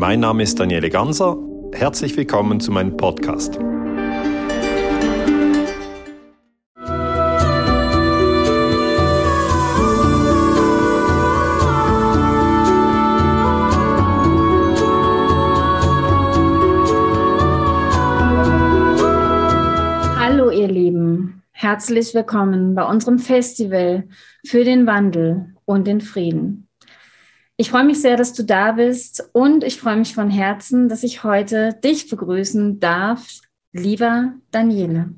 Mein Name ist Daniele Ganser. Herzlich willkommen zu meinem Podcast. Hallo ihr Lieben, herzlich willkommen bei unserem Festival für den Wandel und den Frieden. Ich freue mich sehr, dass du da bist und ich freue mich von Herzen, dass ich heute dich begrüßen darf, lieber Daniele.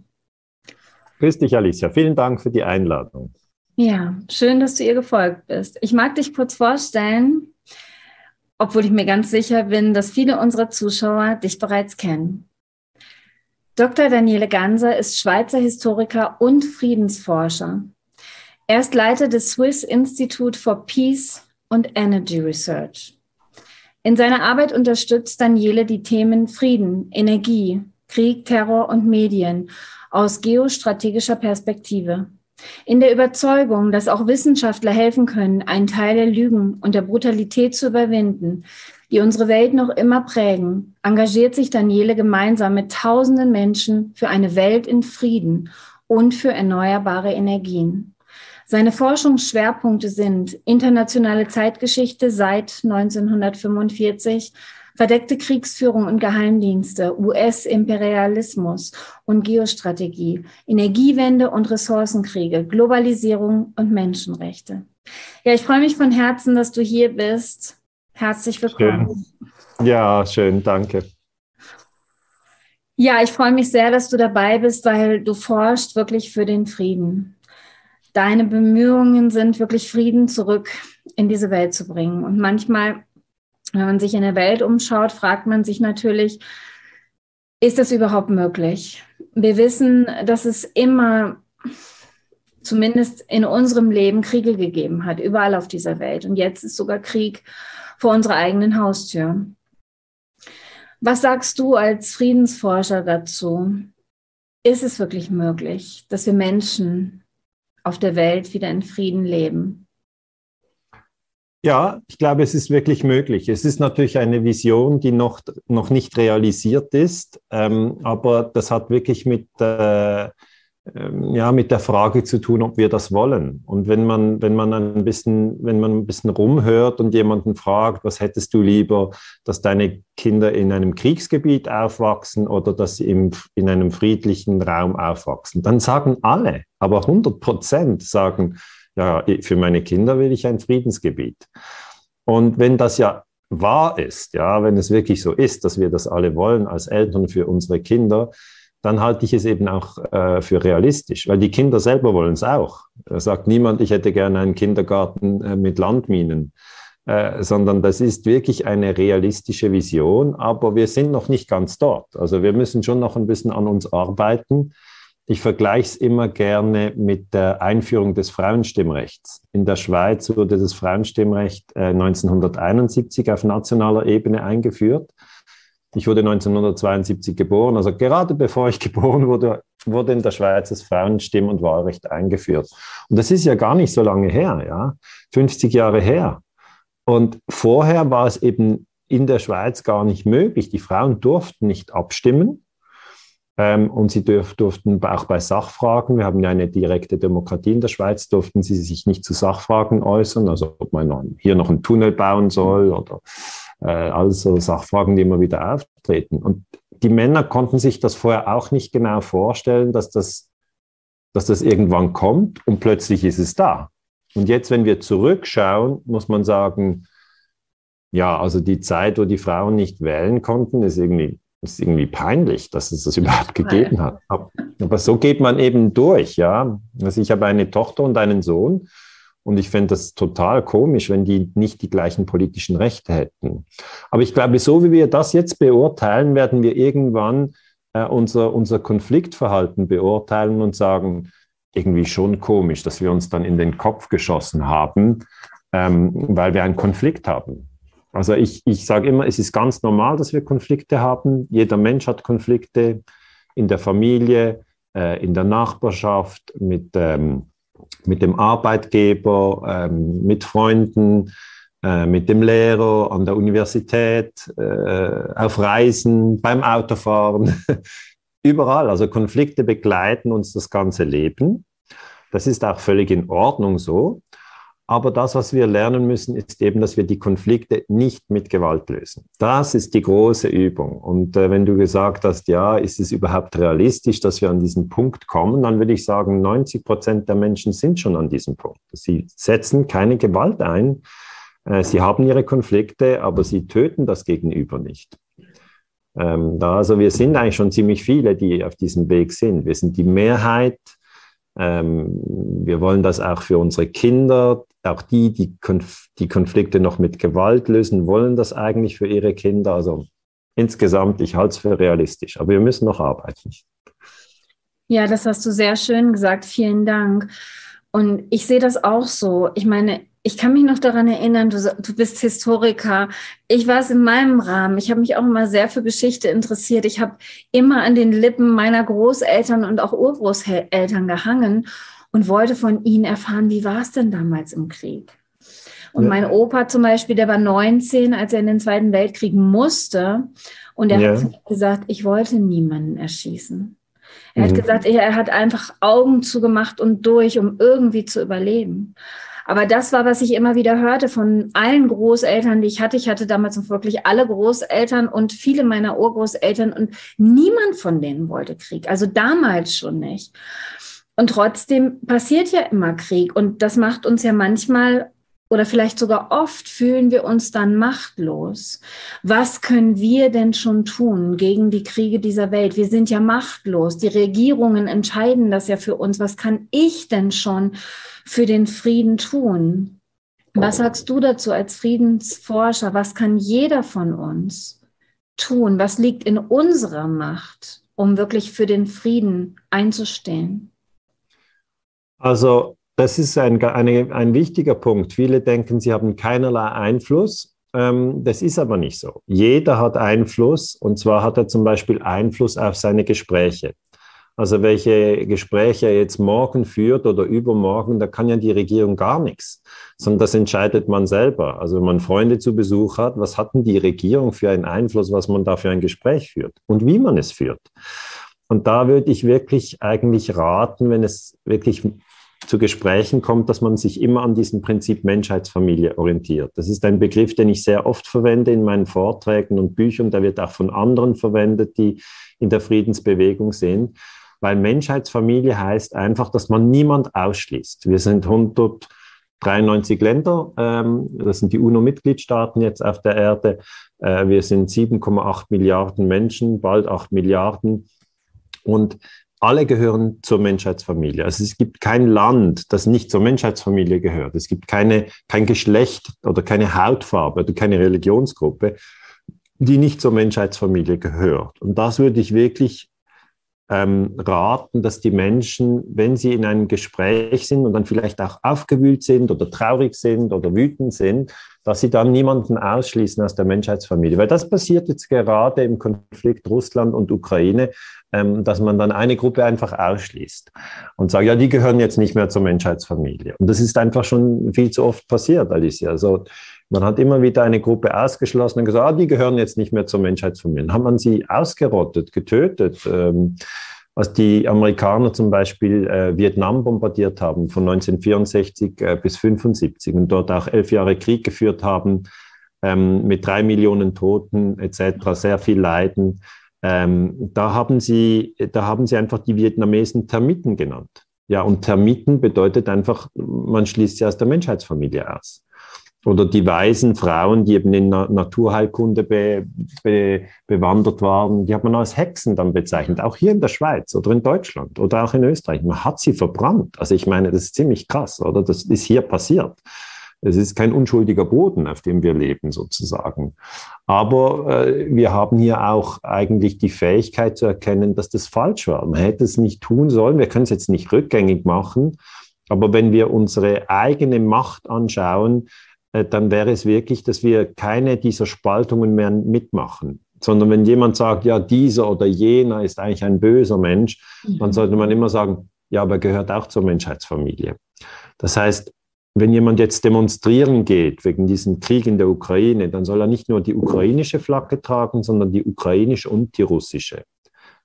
Grüß dich, Alicia. Vielen Dank für die Einladung. Ja, schön, dass du ihr gefolgt bist. Ich mag dich kurz vorstellen, obwohl ich mir ganz sicher bin, dass viele unserer Zuschauer dich bereits kennen. Dr. Daniele Ganser ist Schweizer Historiker und Friedensforscher. Er ist Leiter des Swiss Institute for Peace und Energy Research. In seiner Arbeit unterstützt Daniele die Themen Frieden, Energie, Krieg, Terror und Medien aus geostrategischer Perspektive. In der Überzeugung, dass auch Wissenschaftler helfen können, einen Teil der Lügen und der Brutalität zu überwinden, die unsere Welt noch immer prägen, engagiert sich Daniele gemeinsam mit tausenden Menschen für eine Welt in Frieden und für erneuerbare Energien. Seine Forschungsschwerpunkte sind internationale Zeitgeschichte seit 1945, verdeckte Kriegsführung und Geheimdienste, US-Imperialismus und Geostrategie, Energiewende und Ressourcenkriege, Globalisierung und Menschenrechte. Ja, ich freue mich von Herzen, dass du hier bist. Herzlich willkommen. Schön. Ja, schön, danke. Ja, ich freue mich sehr, dass du dabei bist, weil du forschst wirklich für den Frieden deine Bemühungen sind, wirklich Frieden zurück in diese Welt zu bringen. Und manchmal, wenn man sich in der Welt umschaut, fragt man sich natürlich, ist das überhaupt möglich? Wir wissen, dass es immer, zumindest in unserem Leben, Kriege gegeben hat, überall auf dieser Welt. Und jetzt ist sogar Krieg vor unserer eigenen Haustür. Was sagst du als Friedensforscher dazu? Ist es wirklich möglich, dass wir Menschen auf der Welt wieder in Frieden leben? Ja, ich glaube, es ist wirklich möglich. Es ist natürlich eine Vision, die noch, noch nicht realisiert ist, ähm, aber das hat wirklich mit, äh, ja, mit der Frage zu tun, ob wir das wollen. Und wenn man, wenn man ein bisschen, wenn man ein bisschen rumhört und jemanden fragt, was hättest du lieber, dass deine Kinder in einem Kriegsgebiet aufwachsen oder dass sie im, in einem friedlichen Raum aufwachsen, dann sagen alle, aber 100 Prozent sagen, ja, für meine Kinder will ich ein Friedensgebiet. Und wenn das ja wahr ist, ja, wenn es wirklich so ist, dass wir das alle wollen als Eltern für unsere Kinder, dann halte ich es eben auch äh, für realistisch, weil die Kinder selber wollen es auch. Da sagt niemand, ich hätte gerne einen Kindergarten äh, mit Landminen, äh, sondern das ist wirklich eine realistische Vision, aber wir sind noch nicht ganz dort. Also wir müssen schon noch ein bisschen an uns arbeiten. Ich vergleiche es immer gerne mit der Einführung des Frauenstimmrechts. In der Schweiz wurde das Frauenstimmrecht 1971 äh, auf nationaler Ebene eingeführt. Ich wurde 1972 geboren, also gerade bevor ich geboren wurde, wurde in der Schweiz das Frauenstimm- und Wahlrecht eingeführt. Und das ist ja gar nicht so lange her, ja, 50 Jahre her. Und vorher war es eben in der Schweiz gar nicht möglich. Die Frauen durften nicht abstimmen. Ähm, und sie dürf, durften auch bei Sachfragen, wir haben ja eine direkte Demokratie in der Schweiz, durften sie sich nicht zu Sachfragen äußern, also ob man hier noch einen Tunnel bauen soll oder äh, also Sachfragen, die immer wieder auftreten. Und die Männer konnten sich das vorher auch nicht genau vorstellen, dass das, dass das irgendwann kommt und plötzlich ist es da. Und jetzt, wenn wir zurückschauen, muss man sagen, ja, also die Zeit, wo die Frauen nicht wählen konnten, ist irgendwie, ist irgendwie peinlich, dass es das überhaupt gegeben hat. Aber so geht man eben durch, ja. Also ich habe eine Tochter und einen Sohn und ich fände das total komisch, wenn die nicht die gleichen politischen Rechte hätten. Aber ich glaube, so wie wir das jetzt beurteilen, werden wir irgendwann äh, unser, unser Konfliktverhalten beurteilen und sagen, irgendwie schon komisch, dass wir uns dann in den Kopf geschossen haben, ähm, weil wir einen Konflikt haben. Also ich, ich sage immer, es ist ganz normal, dass wir Konflikte haben. Jeder Mensch hat Konflikte in der Familie, äh, in der Nachbarschaft, mit ähm, mit dem Arbeitgeber, ähm, mit Freunden. äh, mit dem Lehrer, an der Universität, äh, auf Reisen, beim Autofahren, überall. Also Konflikte begleiten uns das ganze Leben. Das ist auch völlig in Ordnung so. Aber das, was wir lernen müssen, ist eben, dass wir die Konflikte nicht mit Gewalt lösen. Das ist die große Übung. Und äh, wenn du gesagt hast, ja, ist es überhaupt realistisch, dass wir an diesen Punkt kommen, dann würde ich sagen, 90 Prozent der Menschen sind schon an diesem Punkt. Sie setzen keine Gewalt ein. Äh, sie haben ihre Konflikte, aber sie töten das Gegenüber nicht. Ähm, da, also wir sind eigentlich schon ziemlich viele, die auf diesem Weg sind. Wir sind die Mehrheit. Ähm, wir wollen das auch für unsere Kinder. Auch die, die Konf die Konflikte noch mit Gewalt lösen, wollen das eigentlich für ihre Kinder. Also insgesamt, ich halte es für realistisch. Aber wir müssen noch arbeiten. Ja, das hast du sehr schön gesagt. Vielen Dank. Und ich sehe das auch so. Ich meine, ich kann mich noch daran erinnern, du, du bist Historiker. Ich war es in meinem Rahmen. Ich habe mich auch immer sehr für Geschichte interessiert. Ich habe immer an den Lippen meiner Großeltern und auch Urgroßeltern gehangen und wollte von ihnen erfahren, wie war es denn damals im Krieg? Und ja. mein Opa zum Beispiel, der war 19, als er in den Zweiten Weltkrieg musste. Und er ja. hat gesagt, ich wollte niemanden erschießen. Er mhm. hat gesagt, er hat einfach Augen zugemacht und durch, um irgendwie zu überleben. Aber das war, was ich immer wieder hörte von allen Großeltern, die ich hatte. Ich hatte damals wirklich alle Großeltern und viele meiner Urgroßeltern und niemand von denen wollte Krieg. Also damals schon nicht. Und trotzdem passiert ja immer Krieg und das macht uns ja manchmal oder vielleicht sogar oft fühlen wir uns dann machtlos. Was können wir denn schon tun gegen die Kriege dieser Welt? Wir sind ja machtlos. Die Regierungen entscheiden das ja für uns. Was kann ich denn schon für den Frieden tun? Was sagst du dazu als Friedensforscher? Was kann jeder von uns tun? Was liegt in unserer Macht, um wirklich für den Frieden einzustehen? Also das ist ein, eine, ein wichtiger Punkt. Viele denken, sie haben keinerlei Einfluss. Ähm, das ist aber nicht so. Jeder hat Einfluss und zwar hat er zum Beispiel Einfluss auf seine Gespräche. Also welche Gespräche er jetzt morgen führt oder übermorgen, da kann ja die Regierung gar nichts, sondern das entscheidet man selber. Also wenn man Freunde zu Besuch hat, was hat denn die Regierung für einen Einfluss, was man da für ein Gespräch führt und wie man es führt? Und da würde ich wirklich eigentlich raten, wenn es wirklich zu Gesprächen kommt, dass man sich immer an diesem Prinzip Menschheitsfamilie orientiert. Das ist ein Begriff, den ich sehr oft verwende in meinen Vorträgen und Büchern. Der wird auch von anderen verwendet, die in der Friedensbewegung sind, weil Menschheitsfamilie heißt einfach, dass man niemand ausschließt. Wir sind 193 Länder, ähm, das sind die UNO-Mitgliedstaaten jetzt auf der Erde. Äh, wir sind 7,8 Milliarden Menschen, bald 8 Milliarden. Und alle gehören zur Menschheitsfamilie. Also es gibt kein Land, das nicht zur Menschheitsfamilie gehört. Es gibt keine, kein Geschlecht oder keine Hautfarbe oder keine Religionsgruppe, die nicht zur Menschheitsfamilie gehört. Und das würde ich wirklich ähm, raten, dass die Menschen, wenn sie in einem Gespräch sind und dann vielleicht auch aufgewühlt sind oder traurig sind oder wütend sind, dass sie dann niemanden ausschließen aus der Menschheitsfamilie. Weil das passiert jetzt gerade im Konflikt Russland und Ukraine, ähm, dass man dann eine Gruppe einfach ausschließt und sagt, ja, die gehören jetzt nicht mehr zur Menschheitsfamilie. Und das ist einfach schon viel zu oft passiert, Alicia. Also man hat immer wieder eine Gruppe ausgeschlossen und gesagt, ah, die gehören jetzt nicht mehr zur Menschheitsfamilie. Dann hat man sie ausgerottet, getötet. Ähm, als die Amerikaner zum Beispiel äh, Vietnam bombardiert haben von 1964 äh, bis 1975 und dort auch elf Jahre Krieg geführt haben ähm, mit drei Millionen Toten etc., sehr viel Leiden. Ähm, da, haben sie, da haben sie einfach die Vietnamesen Termiten genannt. Ja, und Termiten bedeutet einfach, man schließt sie aus der Menschheitsfamilie aus oder die weisen Frauen, die eben in Naturheilkunde be, be, bewandert waren, die hat man als Hexen dann bezeichnet, auch hier in der Schweiz oder in Deutschland oder auch in Österreich. Man hat sie verbrannt. Also ich meine, das ist ziemlich krass, oder? Das ist hier passiert. Es ist kein unschuldiger Boden, auf dem wir leben, sozusagen. Aber äh, wir haben hier auch eigentlich die Fähigkeit zu erkennen, dass das falsch war. Man hätte es nicht tun sollen. Wir können es jetzt nicht rückgängig machen. Aber wenn wir unsere eigene Macht anschauen, dann wäre es wirklich, dass wir keine dieser Spaltungen mehr mitmachen. Sondern wenn jemand sagt, ja, dieser oder jener ist eigentlich ein böser Mensch, mhm. dann sollte man immer sagen, ja, aber er gehört auch zur Menschheitsfamilie. Das heißt, wenn jemand jetzt demonstrieren geht wegen diesem Krieg in der Ukraine, dann soll er nicht nur die ukrainische Flagge tragen, sondern die ukrainische und die russische.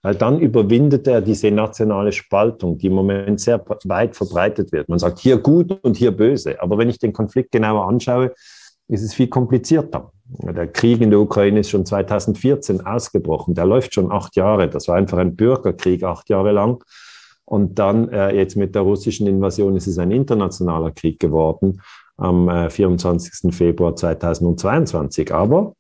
Weil dann überwindet er diese nationale Spaltung, die im Moment sehr weit verbreitet wird. Man sagt hier gut und hier böse. Aber wenn ich den Konflikt genauer anschaue, ist es viel komplizierter. Der Krieg in der Ukraine ist schon 2014 ausgebrochen. Der läuft schon acht Jahre. Das war einfach ein Bürgerkrieg acht Jahre lang. Und dann äh, jetzt mit der russischen Invasion ist es ein internationaler Krieg geworden am äh, 24. Februar 2022. Aber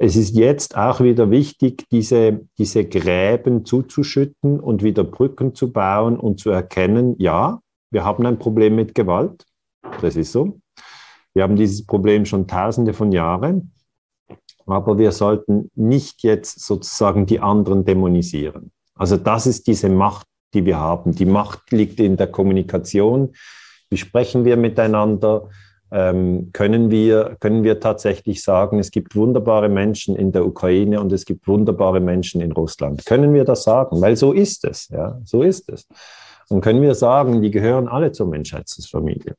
es ist jetzt auch wieder wichtig, diese, diese Gräben zuzuschütten und wieder Brücken zu bauen und zu erkennen, ja, wir haben ein Problem mit Gewalt. Das ist so. Wir haben dieses Problem schon tausende von Jahren. Aber wir sollten nicht jetzt sozusagen die anderen dämonisieren. Also das ist diese Macht die wir haben. Die Macht liegt in der Kommunikation. Wie sprechen wir miteinander? Ähm, können, wir, können wir tatsächlich sagen, es gibt wunderbare Menschen in der Ukraine und es gibt wunderbare Menschen in Russland? Können wir das sagen? Weil so ist es. Ja, so ist es. Und können wir sagen, die gehören alle zur Menschheitsfamilie?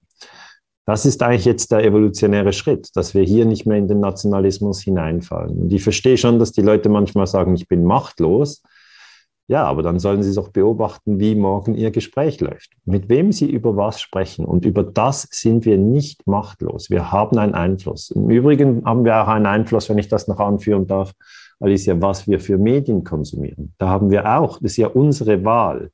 Das ist eigentlich jetzt der evolutionäre Schritt, dass wir hier nicht mehr in den Nationalismus hineinfallen. Und ich verstehe schon, dass die Leute manchmal sagen, ich bin machtlos. Ja, aber dann sollen Sie doch beobachten, wie morgen Ihr Gespräch läuft, mit wem Sie über was sprechen. Und über das sind wir nicht machtlos. Wir haben einen Einfluss. Im Übrigen haben wir auch einen Einfluss, wenn ich das noch anführen darf, Alicia, was wir für Medien konsumieren. Da haben wir auch, das ist ja unsere Wahl,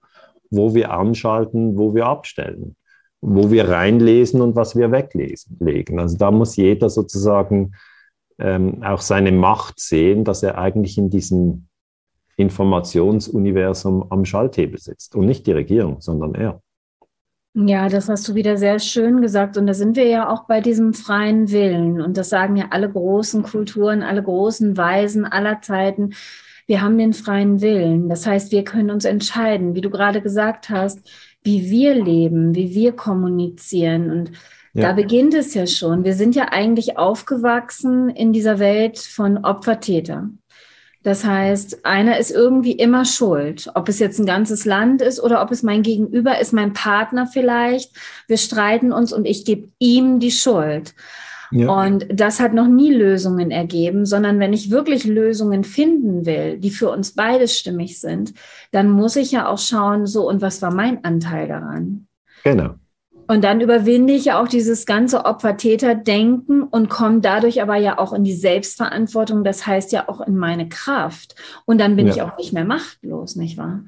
wo wir anschalten, wo wir abstellen, wo wir reinlesen und was wir weglegen. Also da muss jeder sozusagen ähm, auch seine Macht sehen, dass er eigentlich in diesem Informationsuniversum am Schalthebel sitzt und nicht die Regierung, sondern er. Ja, das hast du wieder sehr schön gesagt. Und da sind wir ja auch bei diesem freien Willen. Und das sagen ja alle großen Kulturen, alle großen Weisen aller Zeiten. Wir haben den freien Willen. Das heißt, wir können uns entscheiden, wie du gerade gesagt hast, wie wir leben, wie wir kommunizieren. Und ja. da beginnt es ja schon. Wir sind ja eigentlich aufgewachsen in dieser Welt von Opfer-Täter. Das heißt, einer ist irgendwie immer schuld, ob es jetzt ein ganzes Land ist oder ob es mein Gegenüber ist, mein Partner vielleicht. Wir streiten uns und ich gebe ihm die Schuld. Ja. Und das hat noch nie Lösungen ergeben, sondern wenn ich wirklich Lösungen finden will, die für uns beide stimmig sind, dann muss ich ja auch schauen, so, und was war mein Anteil daran? Genau. Und dann überwinde ich ja auch dieses ganze Opfer-Täter-Denken und komme dadurch aber ja auch in die Selbstverantwortung, das heißt ja auch in meine Kraft. Und dann bin ja. ich auch nicht mehr machtlos, nicht wahr?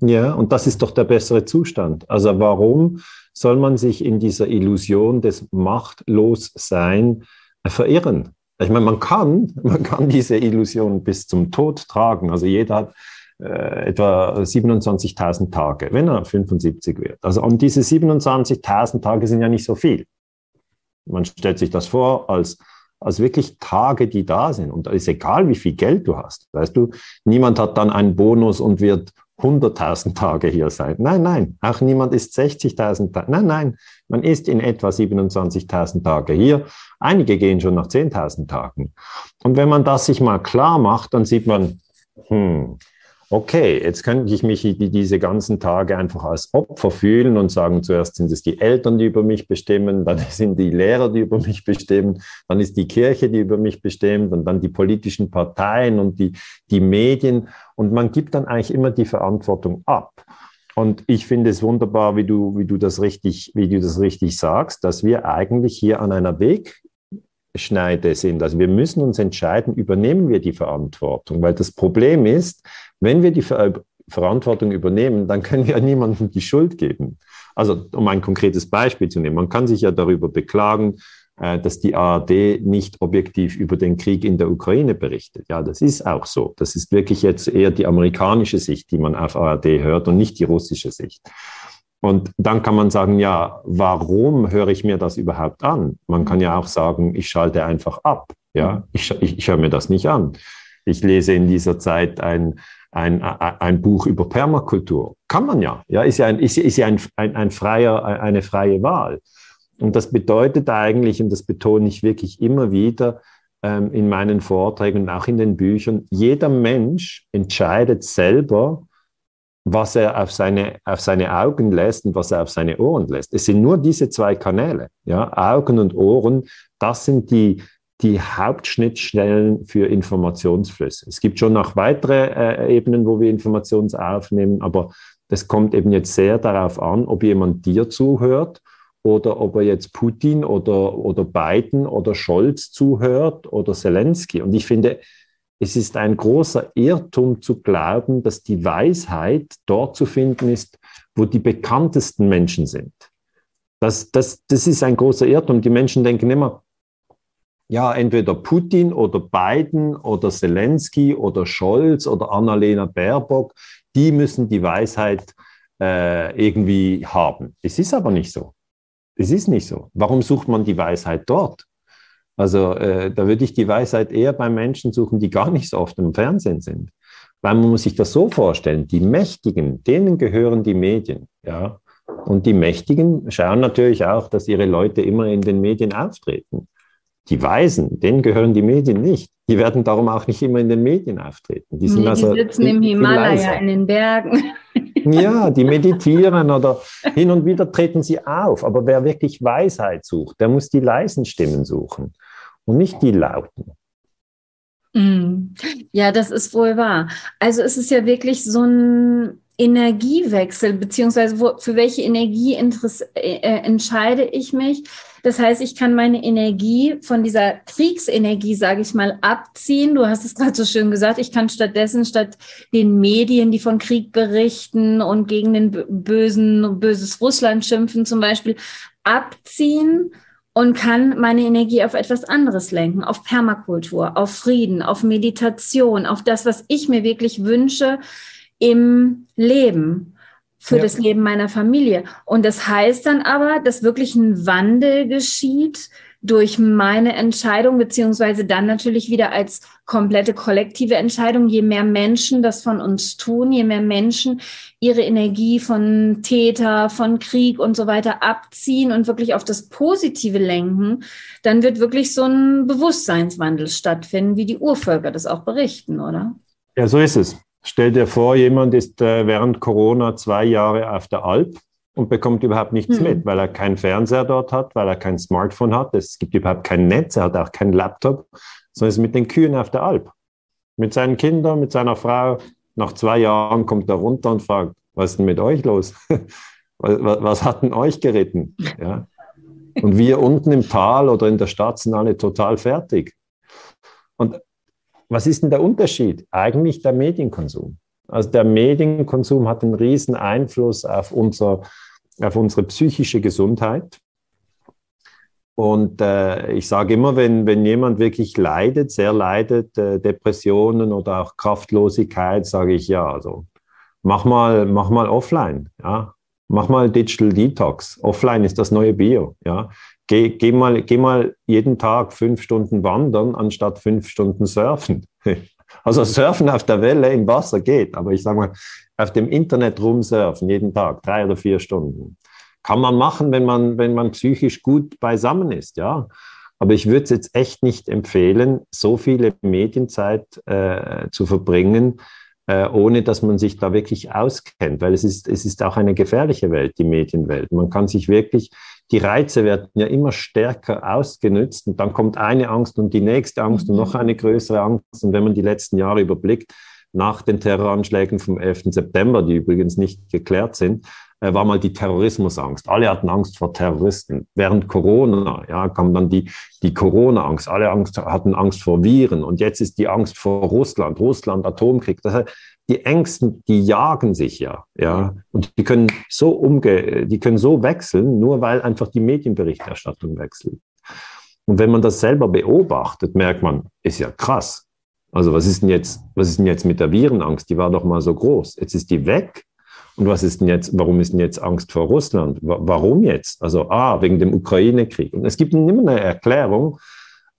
Ja, und das ist doch der bessere Zustand. Also warum soll man sich in dieser Illusion des Machtlossein verirren? Ich meine, man kann, man kann diese Illusion bis zum Tod tragen. Also jeder hat äh, etwa 27.000 Tage, wenn er 75 wird. Also und diese 27.000 Tage sind ja nicht so viel. Man stellt sich das vor als, als wirklich Tage, die da sind. Und da ist egal, wie viel Geld du hast. Weißt du, niemand hat dann einen Bonus und wird 100.000 Tage hier sein. Nein, nein, auch niemand ist 60.000 Tage. Nein, nein, man ist in etwa 27.000 Tage hier. Einige gehen schon nach 10.000 Tagen. Und wenn man das sich mal klar macht, dann sieht man, hm, okay, jetzt könnte ich mich diese ganzen Tage einfach als Opfer fühlen und sagen, zuerst sind es die Eltern, die über mich bestimmen, dann sind die Lehrer, die über mich bestimmen, dann ist die Kirche, die über mich bestimmt und dann die politischen Parteien und die, die Medien. Und man gibt dann eigentlich immer die Verantwortung ab. Und ich finde es wunderbar, wie du, wie du das richtig, wie du das richtig sagst, dass wir eigentlich hier an einer Wegschneide sind. Also wir müssen uns entscheiden, übernehmen wir die Verantwortung, weil das Problem ist, wenn wir die Ver Verantwortung übernehmen, dann können wir niemandem die Schuld geben. Also um ein konkretes Beispiel zu nehmen, man kann sich ja darüber beklagen, äh, dass die ARD nicht objektiv über den Krieg in der Ukraine berichtet. Ja, das ist auch so. Das ist wirklich jetzt eher die amerikanische Sicht, die man auf ARD hört und nicht die russische Sicht. Und dann kann man sagen, ja, warum höre ich mir das überhaupt an? Man kann ja auch sagen, ich schalte einfach ab. Ja, ich, ich, ich höre mir das nicht an. Ich lese in dieser Zeit ein, ein, ein Buch über Permakultur. Kann man ja. Ja, ist ja, ein, ist, ist ja ein, ein, ein freier, eine freie Wahl. Und das bedeutet eigentlich, und das betone ich wirklich immer wieder ähm, in meinen Vorträgen und auch in den Büchern, jeder Mensch entscheidet selber, was er auf seine, auf seine Augen lässt und was er auf seine Ohren lässt. Es sind nur diese zwei Kanäle, ja, Augen und Ohren, das sind die, die Hauptschnittstellen für Informationsflüsse. Es gibt schon noch weitere äh, Ebenen, wo wir Informationen aufnehmen, aber das kommt eben jetzt sehr darauf an, ob jemand dir zuhört oder ob er jetzt Putin oder, oder Biden oder Scholz zuhört oder Zelensky. Und ich finde, es ist ein großer Irrtum zu glauben, dass die Weisheit dort zu finden ist, wo die bekanntesten Menschen sind. Das, das, das ist ein großer Irrtum. Die Menschen denken immer, ja, entweder Putin oder Biden oder Zelensky oder Scholz oder Annalena Baerbock, die müssen die Weisheit äh, irgendwie haben. Es ist aber nicht so. Es ist nicht so. Warum sucht man die Weisheit dort? Also äh, da würde ich die Weisheit eher bei Menschen suchen, die gar nicht so oft im Fernsehen sind. Weil man muss sich das so vorstellen, die Mächtigen, denen gehören die Medien. Ja? Und die Mächtigen schauen natürlich auch, dass ihre Leute immer in den Medien auftreten. Die Weisen, denen gehören die Medien nicht. Die werden darum auch nicht immer in den Medien auftreten. Die, sind nee, also die sitzen im Himalaya in den Bergen. Ja, die meditieren oder hin und wieder treten sie auf. Aber wer wirklich Weisheit sucht, der muss die leisen Stimmen suchen und nicht die lauten. Mm. Ja, das ist wohl wahr. Also es ist ja wirklich so ein Energiewechsel, beziehungsweise wo, für welche Energie äh, äh, entscheide ich mich. Das heißt, ich kann meine Energie von dieser Kriegsenergie, sage ich mal, abziehen. Du hast es gerade so schön gesagt. Ich kann stattdessen, statt den Medien, die von Krieg berichten und gegen den bösen, böses Russland schimpfen zum Beispiel, abziehen und kann meine Energie auf etwas anderes lenken, auf Permakultur, auf Frieden, auf Meditation, auf das, was ich mir wirklich wünsche im Leben, für ja. das Leben meiner Familie. Und das heißt dann aber, dass wirklich ein Wandel geschieht durch meine Entscheidung, beziehungsweise dann natürlich wieder als komplette kollektive Entscheidung. Je mehr Menschen das von uns tun, je mehr Menschen ihre Energie von Täter, von Krieg und so weiter abziehen und wirklich auf das Positive lenken, dann wird wirklich so ein Bewusstseinswandel stattfinden, wie die Urvölker das auch berichten, oder? Ja, so ist es. Stell dir vor, jemand ist äh, während Corona zwei Jahre auf der Alp und bekommt überhaupt nichts mhm. mit, weil er keinen Fernseher dort hat, weil er kein Smartphone hat. Es gibt überhaupt kein Netz, er hat auch keinen Laptop, sondern ist mit den Kühen auf der Alp. Mit seinen Kindern, mit seiner Frau. Nach zwei Jahren kommt er runter und fragt, was ist denn mit euch los? was, was hat denn euch geritten? Ja? Und wir unten im Tal oder in der Stadt sind alle total fertig. Und was ist denn der Unterschied? Eigentlich der Medienkonsum. Also der Medienkonsum hat einen riesen Einfluss auf, unser, auf unsere psychische Gesundheit. Und äh, ich sage immer, wenn, wenn jemand wirklich leidet, sehr leidet, äh, Depressionen oder auch Kraftlosigkeit, sage ich ja, also mach mal, mach mal offline, ja. Mach mal Digital Detox. Offline ist das neue Bio, ja. Geh, geh, mal, geh mal jeden Tag fünf Stunden wandern, anstatt fünf Stunden surfen. Also surfen auf der Welle im Wasser geht, aber ich sage mal, auf dem Internet rumsurfen jeden Tag, drei oder vier Stunden. Kann man machen, wenn man, wenn man psychisch gut beisammen ist, ja. Aber ich würde es jetzt echt nicht empfehlen, so viele Medienzeit äh, zu verbringen, äh, ohne dass man sich da wirklich auskennt, weil es ist, es ist auch eine gefährliche Welt, die Medienwelt. Man kann sich wirklich die Reize werden ja immer stärker ausgenutzt und dann kommt eine Angst und die nächste Angst und noch mhm. eine größere Angst. Und wenn man die letzten Jahre überblickt, nach den Terroranschlägen vom 11. September, die übrigens nicht geklärt sind, äh, war mal die Terrorismusangst. Alle hatten Angst vor Terroristen. Während Corona, ja, kam dann die, die Corona-Angst. Alle Angst, hatten Angst vor Viren. Und jetzt ist die Angst vor Russland. Russland, Atomkrieg. Das heißt, die Ängsten, die jagen sich ja, ja, und die können so umge, die können so wechseln, nur weil einfach die Medienberichterstattung wechselt. Und wenn man das selber beobachtet, merkt man, ist ja krass. Also was ist denn jetzt, was ist denn jetzt mit der Virenangst? Die war doch mal so groß. Jetzt ist die weg. Und was ist denn jetzt, warum ist denn jetzt Angst vor Russland? Warum jetzt? Also, ah, wegen dem Ukraine-Krieg. Und es gibt immer eine Erklärung,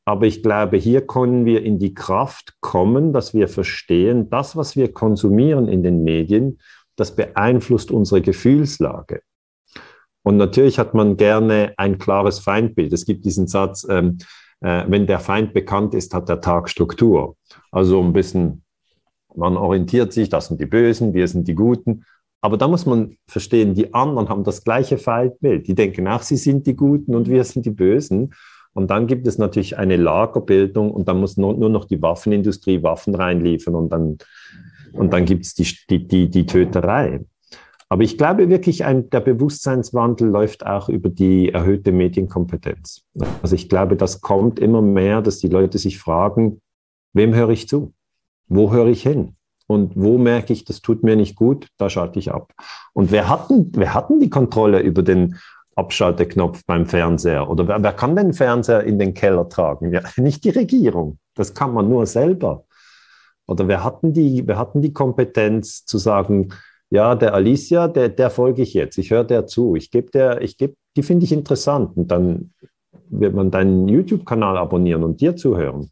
aber ich glaube, hier können wir in die Kraft kommen, dass wir verstehen, das, was wir konsumieren in den Medien, das beeinflusst unsere Gefühlslage. Und natürlich hat man gerne ein klares Feindbild. Es gibt diesen Satz, ähm, äh, wenn der Feind bekannt ist, hat der Tag Struktur. Also ein bisschen, man orientiert sich, das sind die Bösen, wir sind die Guten. Aber da muss man verstehen, die anderen haben das gleiche Feindbild. Die denken, ach, sie sind die Guten und wir sind die Bösen. Und dann gibt es natürlich eine Lagerbildung und dann muss nur, noch die Waffenindustrie Waffen reinliefern und dann, und dann gibt es die, die, die, die Töterei. Aber ich glaube wirklich, ein, der Bewusstseinswandel läuft auch über die erhöhte Medienkompetenz. Also ich glaube, das kommt immer mehr, dass die Leute sich fragen, wem höre ich zu? Wo höre ich hin? Und wo merke ich, das tut mir nicht gut, da schalte ich ab. Und wer hatten, wer hatten die Kontrolle über den Abschalteknopf beim Fernseher? Oder wer, wer kann den Fernseher in den Keller tragen? Ja, nicht die Regierung. Das kann man nur selber. Oder wer hatten die, wer hatten die Kompetenz zu sagen, ja, der Alicia, der, der folge ich jetzt. Ich höre der zu. Ich gebe der, ich gebe, die finde ich interessant. Und dann wird man deinen YouTube-Kanal abonnieren und dir zuhören.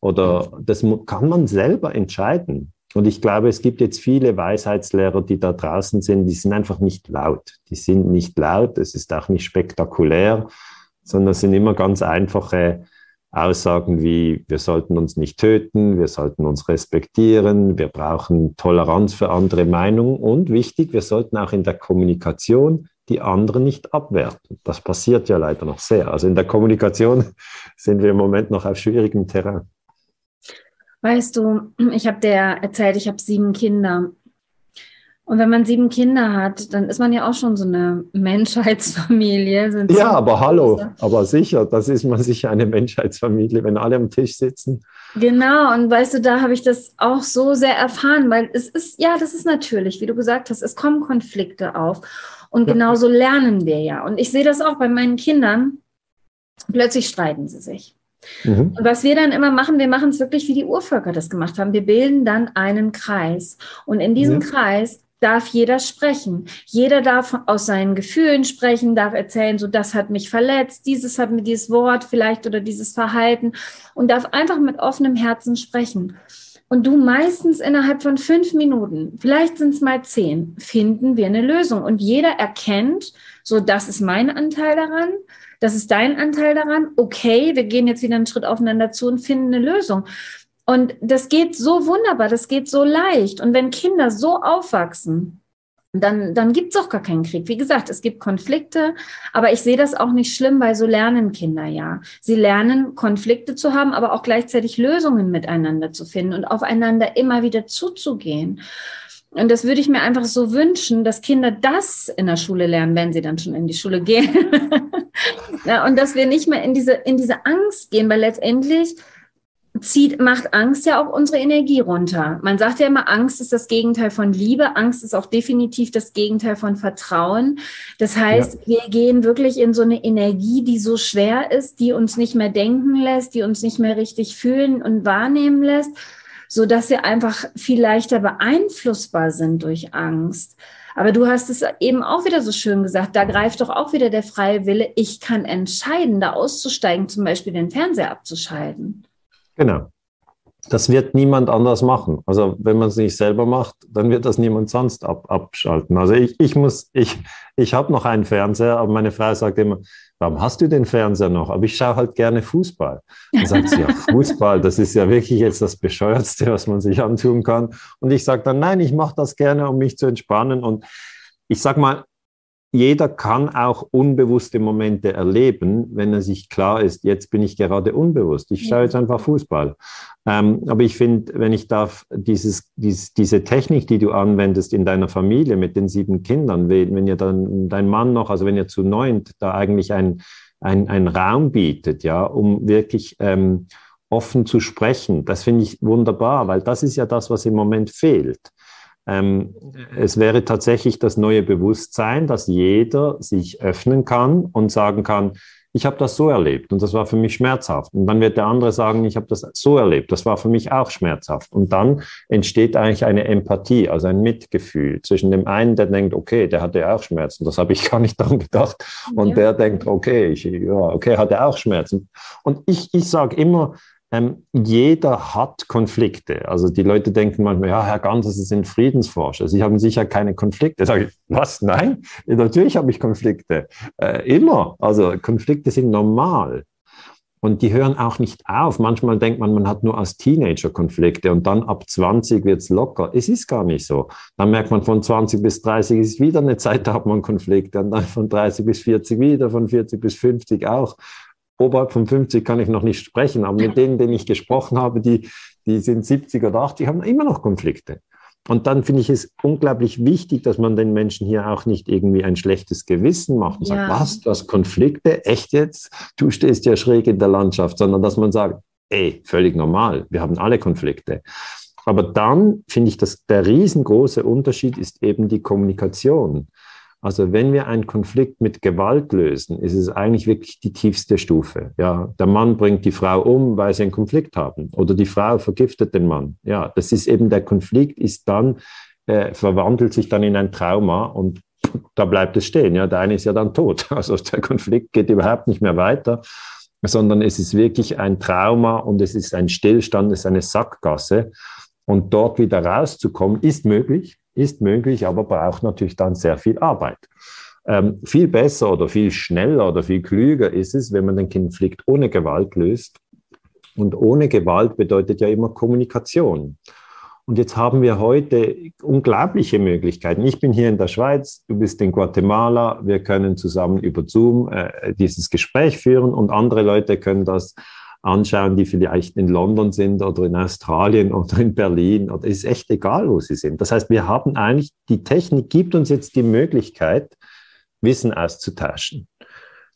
Oder das kann man selber entscheiden. Und ich glaube, es gibt jetzt viele Weisheitslehrer, die da draußen sind, die sind einfach nicht laut. Die sind nicht laut, es ist auch nicht spektakulär, sondern es sind immer ganz einfache Aussagen wie, wir sollten uns nicht töten, wir sollten uns respektieren, wir brauchen Toleranz für andere Meinungen und wichtig, wir sollten auch in der Kommunikation die anderen nicht abwerten. Das passiert ja leider noch sehr. Also in der Kommunikation sind wir im Moment noch auf schwierigem Terrain. Weißt du, ich habe dir erzählt, ich habe sieben Kinder und wenn man sieben Kinder hat, dann ist man ja auch schon so eine Menschheitsfamilie. ja, aber hallo, aber sicher, das ist man sicher eine Menschheitsfamilie, wenn alle am Tisch sitzen. Genau, und weißt du, da habe ich das auch so sehr erfahren, weil es ist, ja, das ist natürlich, wie du gesagt hast, es kommen Konflikte auf. Und ja. genauso lernen wir ja. Und ich sehe das auch bei meinen Kindern. Plötzlich streiten sie sich. Mhm. Und was wir dann immer machen, wir machen es wirklich, wie die Urvölker das gemacht haben. Wir bilden dann einen Kreis. Und in diesem ja. Kreis darf jeder sprechen. Jeder darf aus seinen Gefühlen sprechen, darf erzählen, so das hat mich verletzt, dieses hat mir dieses Wort vielleicht oder dieses Verhalten und darf einfach mit offenem Herzen sprechen. Und du meistens innerhalb von fünf Minuten, vielleicht sind es mal zehn, finden wir eine Lösung. Und jeder erkennt, so das ist mein Anteil daran, das ist dein Anteil daran. Okay, wir gehen jetzt wieder einen Schritt aufeinander zu und finden eine Lösung. Und das geht so wunderbar, das geht so leicht. Und wenn Kinder so aufwachsen, dann, dann gibt es auch gar keinen Krieg. Wie gesagt, es gibt Konflikte, aber ich sehe das auch nicht schlimm, weil so lernen Kinder ja. Sie lernen, Konflikte zu haben, aber auch gleichzeitig Lösungen miteinander zu finden und aufeinander immer wieder zuzugehen. Und das würde ich mir einfach so wünschen, dass Kinder das in der Schule lernen, wenn sie dann schon in die Schule gehen. ja, und dass wir nicht mehr in diese, in diese Angst gehen, weil letztendlich zieht, macht Angst ja auch unsere Energie runter. Man sagt ja immer, Angst ist das Gegenteil von Liebe. Angst ist auch definitiv das Gegenteil von Vertrauen. Das heißt, ja. wir gehen wirklich in so eine Energie, die so schwer ist, die uns nicht mehr denken lässt, die uns nicht mehr richtig fühlen und wahrnehmen lässt, so dass wir einfach viel leichter beeinflussbar sind durch Angst. Aber du hast es eben auch wieder so schön gesagt, da greift doch auch wieder der freie Wille. Ich kann entscheiden, da auszusteigen, zum Beispiel den Fernseher abzuschalten. Genau. Das wird niemand anders machen. Also wenn man es nicht selber macht, dann wird das niemand sonst ab, abschalten. Also ich, ich muss, ich, ich habe noch einen Fernseher, aber meine Frau sagt immer, warum hast du den Fernseher noch? Aber ich schaue halt gerne Fußball. Dann sagt sie, ja, Fußball, das ist ja wirklich jetzt das Bescheuertste, was man sich antun kann. Und ich sage dann, nein, ich mache das gerne, um mich zu entspannen. Und ich sage mal, jeder kann auch unbewusste Momente erleben, wenn er sich klar ist, jetzt bin ich gerade unbewusst. Ich schaue jetzt einfach Fußball. Ähm, aber ich finde, wenn ich darf, dieses, dies, diese Technik, die du anwendest in deiner Familie mit den sieben Kindern, wenn, wenn ihr dann dein Mann noch, also wenn ihr zu neunt da eigentlich ein, ein, ein Raum bietet, ja, um wirklich ähm, offen zu sprechen, das finde ich wunderbar, weil das ist ja das, was im Moment fehlt. Ähm, es wäre tatsächlich das neue Bewusstsein, dass jeder sich öffnen kann und sagen kann, ich habe das so erlebt und das war für mich schmerzhaft. Und dann wird der andere sagen, ich habe das so erlebt, das war für mich auch schmerzhaft. Und dann entsteht eigentlich eine Empathie, also ein Mitgefühl zwischen dem einen, der denkt, okay, der hatte auch Schmerzen, das habe ich gar nicht dran gedacht. Und ja. der denkt, okay, ich, ja, okay, hatte auch Schmerzen. Und ich, ich sage immer, ähm, jeder hat Konflikte. Also die Leute denken manchmal, ja, Herr Ganser, Sie sind Friedensforscher, Sie haben sicher keine Konflikte. Sag ich, was? Nein, natürlich habe ich Konflikte. Äh, immer. Also Konflikte sind normal. Und die hören auch nicht auf. Manchmal denkt man, man hat nur als Teenager Konflikte und dann ab 20 wird es locker. Es ist gar nicht so. Dann merkt man, von 20 bis 30 ist wieder eine Zeit, da hat man Konflikte. Und dann von 30 bis 40 wieder, von 40 bis 50 auch. Oberhalb von 50 kann ich noch nicht sprechen, aber mit denen, denen ich gesprochen habe, die, die sind 70 oder 80, haben immer noch Konflikte. Und dann finde ich es unglaublich wichtig, dass man den Menschen hier auch nicht irgendwie ein schlechtes Gewissen macht und ja. sagt, was, du hast Konflikte, echt jetzt? Du stehst ja schräg in der Landschaft, sondern dass man sagt, ey, völlig normal, wir haben alle Konflikte. Aber dann finde ich, dass der riesengroße Unterschied ist eben die Kommunikation. Also wenn wir einen Konflikt mit Gewalt lösen, ist es eigentlich wirklich die tiefste Stufe. Ja, der Mann bringt die Frau um, weil sie einen Konflikt haben, oder die Frau vergiftet den Mann. Ja, das ist eben der Konflikt ist dann äh, verwandelt sich dann in ein Trauma und da bleibt es stehen. Ja, der eine ist ja dann tot. Also der Konflikt geht überhaupt nicht mehr weiter, sondern es ist wirklich ein Trauma und es ist ein Stillstand, es ist eine Sackgasse. Und dort wieder rauszukommen, ist möglich ist möglich, aber braucht natürlich dann sehr viel Arbeit. Ähm, viel besser oder viel schneller oder viel klüger ist es, wenn man den Konflikt ohne Gewalt löst. Und ohne Gewalt bedeutet ja immer Kommunikation. Und jetzt haben wir heute unglaubliche Möglichkeiten. Ich bin hier in der Schweiz, du bist in Guatemala, wir können zusammen über Zoom äh, dieses Gespräch führen und andere Leute können das anschauen, die vielleicht in London sind oder in Australien oder in Berlin. Oder ist echt egal, wo sie sind. Das heißt, wir haben eigentlich, die Technik gibt uns jetzt die Möglichkeit, Wissen auszutauschen.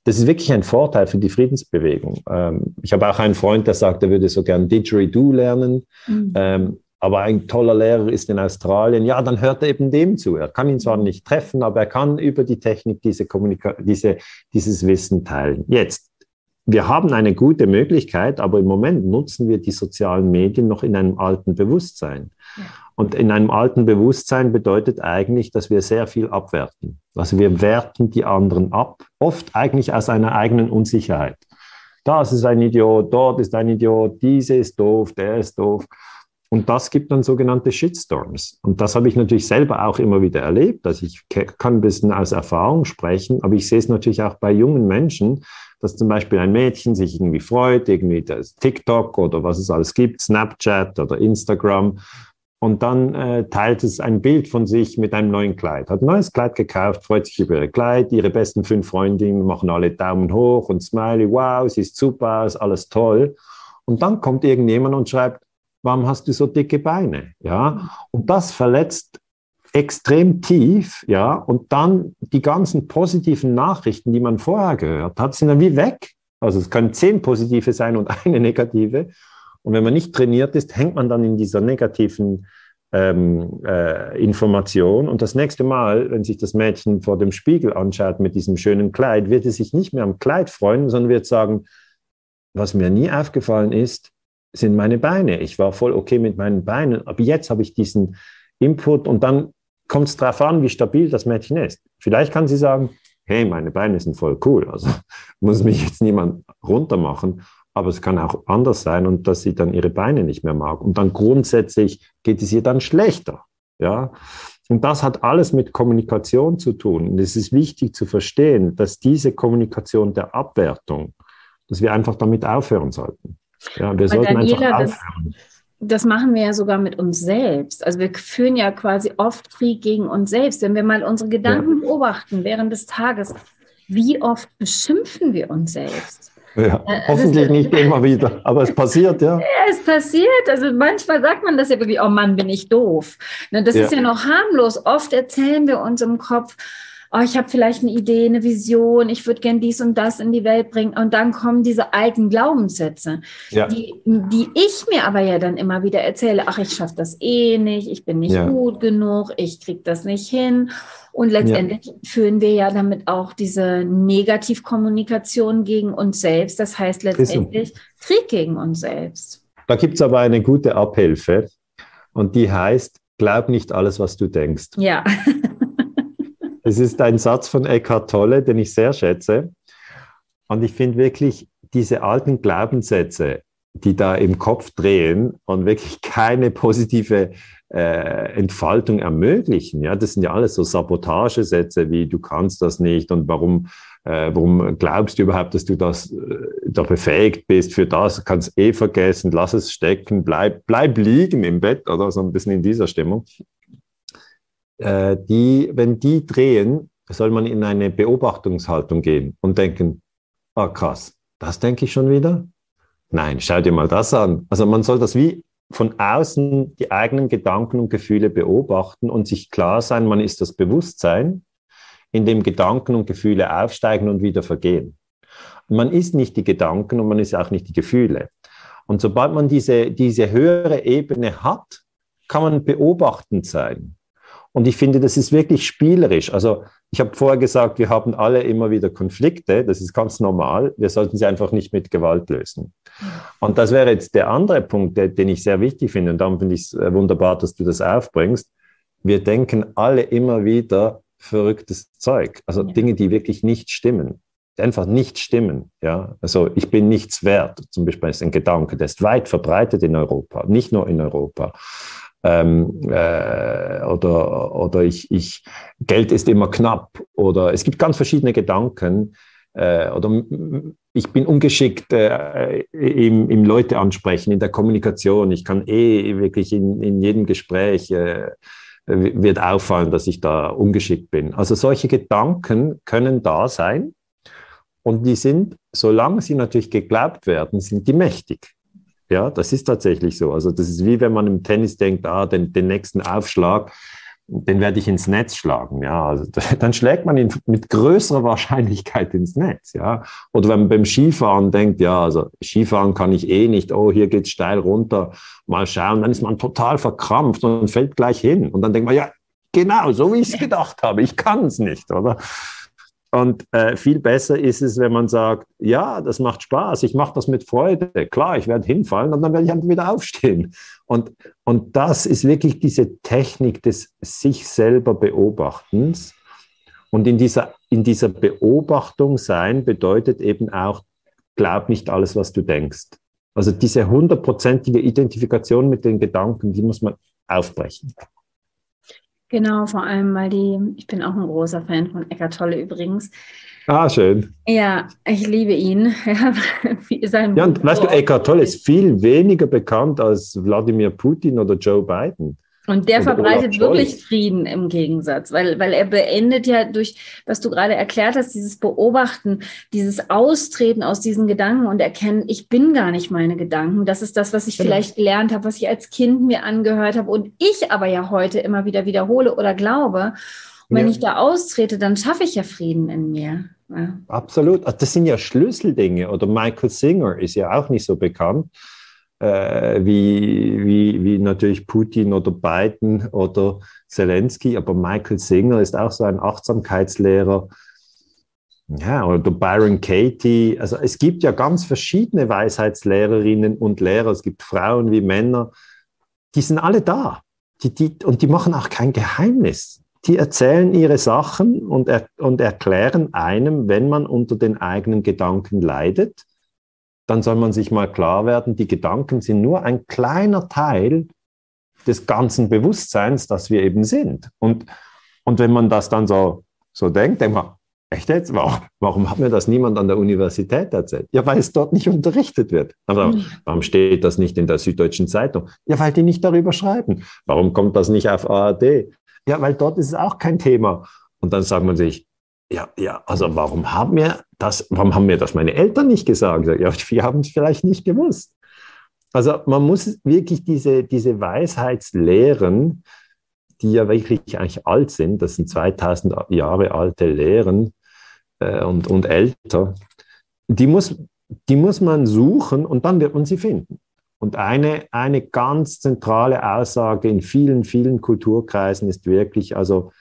Das ist wirklich ein Vorteil für die Friedensbewegung. Ähm, ich habe auch einen Freund, der sagt, er würde so gern Didgeridoo lernen. Mhm. Ähm, aber ein toller Lehrer ist in Australien, ja, dann hört er eben dem zu. Er kann ihn zwar nicht treffen, aber er kann über die Technik diese Kommunika diese, dieses Wissen teilen. Jetzt, wir haben eine gute Möglichkeit, aber im Moment nutzen wir die sozialen Medien noch in einem alten Bewusstsein. Ja. Und in einem alten Bewusstsein bedeutet eigentlich, dass wir sehr viel abwerten. Also wir werten die anderen ab, oft eigentlich aus einer eigenen Unsicherheit. Das ist ein Idiot, dort ist ein Idiot, diese ist doof, der ist doof. Und das gibt dann sogenannte Shitstorms. Und das habe ich natürlich selber auch immer wieder erlebt. Also ich kann ein bisschen aus Erfahrung sprechen, aber ich sehe es natürlich auch bei jungen Menschen, dass zum Beispiel ein Mädchen sich irgendwie freut, irgendwie das TikTok oder was es alles gibt, Snapchat oder Instagram. Und dann äh, teilt es ein Bild von sich mit einem neuen Kleid. Hat ein neues Kleid gekauft, freut sich über ihr Kleid. Ihre besten fünf Freundinnen machen alle Daumen hoch und Smiley. Wow, sie ist super, ist alles toll. Und dann kommt irgendjemand und schreibt, warum hast du so dicke Beine? Ja, und das verletzt extrem tief, ja, und dann die ganzen positiven Nachrichten, die man vorher gehört hat, sind dann wie weg. Also es können zehn positive sein und eine negative. Und wenn man nicht trainiert ist, hängt man dann in dieser negativen ähm, äh, Information. Und das nächste Mal, wenn sich das Mädchen vor dem Spiegel anschaut mit diesem schönen Kleid, wird es sich nicht mehr am Kleid freuen, sondern wird sagen, was mir nie aufgefallen ist, sind meine Beine. Ich war voll okay mit meinen Beinen, aber jetzt habe ich diesen Input und dann kommt es darauf an, wie stabil das Mädchen ist. Vielleicht kann sie sagen, hey, meine Beine sind voll cool, also muss mich jetzt niemand runtermachen, aber es kann auch anders sein und dass sie dann ihre Beine nicht mehr mag. Und dann grundsätzlich geht es ihr dann schlechter. Ja, und das hat alles mit Kommunikation zu tun. Und es ist wichtig zu verstehen, dass diese Kommunikation der Abwertung, dass wir einfach damit aufhören sollten. Ja, wir sollten Daniela, einfach aufhören das machen wir ja sogar mit uns selbst. Also wir führen ja quasi oft Krieg gegen uns selbst. Wenn wir mal unsere Gedanken ja. beobachten während des Tages, wie oft beschimpfen wir uns selbst? Ja, äh, hoffentlich nicht immer wieder, aber es passiert, ja. Ja, es passiert. Also manchmal sagt man das ja wirklich, oh Mann, bin ich doof. Ne, das ja. ist ja noch harmlos. Oft erzählen wir uns im Kopf, oh, ich habe vielleicht eine Idee, eine Vision, ich würde gern dies und das in die Welt bringen. Und dann kommen diese alten Glaubenssätze, ja. die, die ich mir aber ja dann immer wieder erzähle, ach, ich schaffe das eh nicht, ich bin nicht ja. gut genug, ich kriege das nicht hin. Und letztendlich ja. führen wir ja damit auch diese Negativkommunikation gegen uns selbst. Das heißt letztendlich Krieg gegen uns selbst. Da gibt es aber eine gute Abhilfe und die heißt, glaub nicht alles, was du denkst. Ja. Es ist ein Satz von Eckhart Tolle, den ich sehr schätze. Und ich finde wirklich, diese alten Glaubenssätze, die da im Kopf drehen und wirklich keine positive äh, Entfaltung ermöglichen. Ja, das sind ja alles so Sabotagesätze wie du kannst das nicht und warum, äh, warum glaubst du überhaupt, dass du das äh, da befähigt bist für das, kannst eh vergessen, lass es stecken, bleib, bleib liegen im Bett oder so ein bisschen in dieser Stimmung. Äh, die, wenn die drehen, soll man in eine Beobachtungshaltung gehen und denken, ah krass, das denke ich schon wieder? Nein, schau dir mal das an. Also man soll das wie von außen die eigenen Gedanken und Gefühle beobachten und sich klar sein, man ist das Bewusstsein, in dem Gedanken und Gefühle aufsteigen und wieder vergehen. Man ist nicht die Gedanken und man ist auch nicht die Gefühle. Und sobald man diese, diese höhere Ebene hat, kann man beobachtend sein. Und ich finde, das ist wirklich spielerisch. Also ich habe vorher gesagt, wir haben alle immer wieder Konflikte. Das ist ganz normal. Wir sollten sie einfach nicht mit Gewalt lösen. Und das wäre jetzt der andere Punkt, der, den ich sehr wichtig finde. Und darum finde ich es äh, wunderbar, dass du das aufbringst. Wir denken alle immer wieder verrücktes Zeug. Also ja. Dinge, die wirklich nicht stimmen. Einfach nicht stimmen. Ja, also ich bin nichts wert. Zum Beispiel ist ein Gedanke, der ist weit verbreitet in Europa, nicht nur in Europa ähm, äh, oder, oder ich, ich, Geld ist immer knapp oder es gibt ganz verschiedene Gedanken äh, oder ich bin ungeschickt äh, im, im Leute ansprechen, in der Kommunikation. Ich kann eh wirklich in, in jedem Gespräch äh, wird auffallen, dass ich da ungeschickt bin. Also solche Gedanken können da sein und die sind, solange sie natürlich geglaubt werden, sind die mächtig. Ja, das ist tatsächlich so. Also das ist wie wenn man im Tennis denkt, ah, den, den nächsten Aufschlag, den werde ich ins Netz schlagen. Ja, also dann schlägt man ihn mit größerer Wahrscheinlichkeit ins Netz. Ja, oder wenn man beim Skifahren denkt, ja, also Skifahren kann ich eh nicht. Oh, hier geht's steil runter. Mal schauen, dann ist man total verkrampft und fällt gleich hin. Und dann denkt man, ja, genau, so wie ich es gedacht habe. Ich kann es nicht, oder? Und äh, viel besser ist es, wenn man sagt, ja, das macht Spaß, ich mache das mit Freude. Klar, ich werde hinfallen und dann werde ich einfach wieder aufstehen. Und, und das ist wirklich diese Technik des sich selber Beobachtens. Und in dieser, in dieser Beobachtung sein bedeutet eben auch, glaub nicht alles, was du denkst. Also diese hundertprozentige Identifikation mit den Gedanken, die muss man aufbrechen. Genau, vor allem, weil die, ich bin auch ein großer Fan von Eckart Tolle übrigens. Ah, schön. Ja, ich liebe ihn. ja, und weißt du, Eckart Tolle ist viel weniger bekannt als Wladimir Putin oder Joe Biden. Und der verbreitet wirklich Frieden im Gegensatz, weil, weil er beendet ja durch, was du gerade erklärt hast, dieses Beobachten, dieses Austreten aus diesen Gedanken und erkennen, ich bin gar nicht meine Gedanken. Das ist das, was ich genau. vielleicht gelernt habe, was ich als Kind mir angehört habe und ich aber ja heute immer wieder wiederhole oder glaube. Und wenn ja. ich da austrete, dann schaffe ich ja Frieden in mir. Ja. Absolut. Das sind ja Schlüsseldinge. Oder Michael Singer ist ja auch nicht so bekannt äh, wie, wie, wie natürlich Putin oder Biden oder Zelensky, aber Michael Singer ist auch so ein Achtsamkeitslehrer. Ja, oder Byron Katie. Also es gibt ja ganz verschiedene Weisheitslehrerinnen und Lehrer. Es gibt Frauen wie Männer. Die sind alle da. Die, die, und die machen auch kein Geheimnis. Die erzählen ihre Sachen und, er, und erklären einem, wenn man unter den eigenen Gedanken leidet, dann soll man sich mal klar werden, die Gedanken sind nur ein kleiner Teil des ganzen Bewusstseins, das wir eben sind. Und, und wenn man das dann so, so denkt, denkt man, echt jetzt? Warum, warum hat mir das niemand an der Universität erzählt? Ja, weil es dort nicht unterrichtet wird. Aber mhm. warum steht das nicht in der Süddeutschen Zeitung? Ja, weil die nicht darüber schreiben. Warum kommt das nicht auf ARD? Ja, weil dort ist es auch kein Thema. Und dann sagt man sich, ja, ja, also warum haben wir das, warum haben mir das meine Eltern nicht gesagt? Ja, wir haben es vielleicht nicht gewusst. Also man muss wirklich diese, diese Weisheitslehren, die ja wirklich eigentlich alt sind, das sind 2000 Jahre alte Lehren äh, und, und älter, die muss, die muss man suchen und dann wird man sie finden. Und eine, eine ganz zentrale Aussage in vielen, vielen Kulturkreisen ist wirklich, also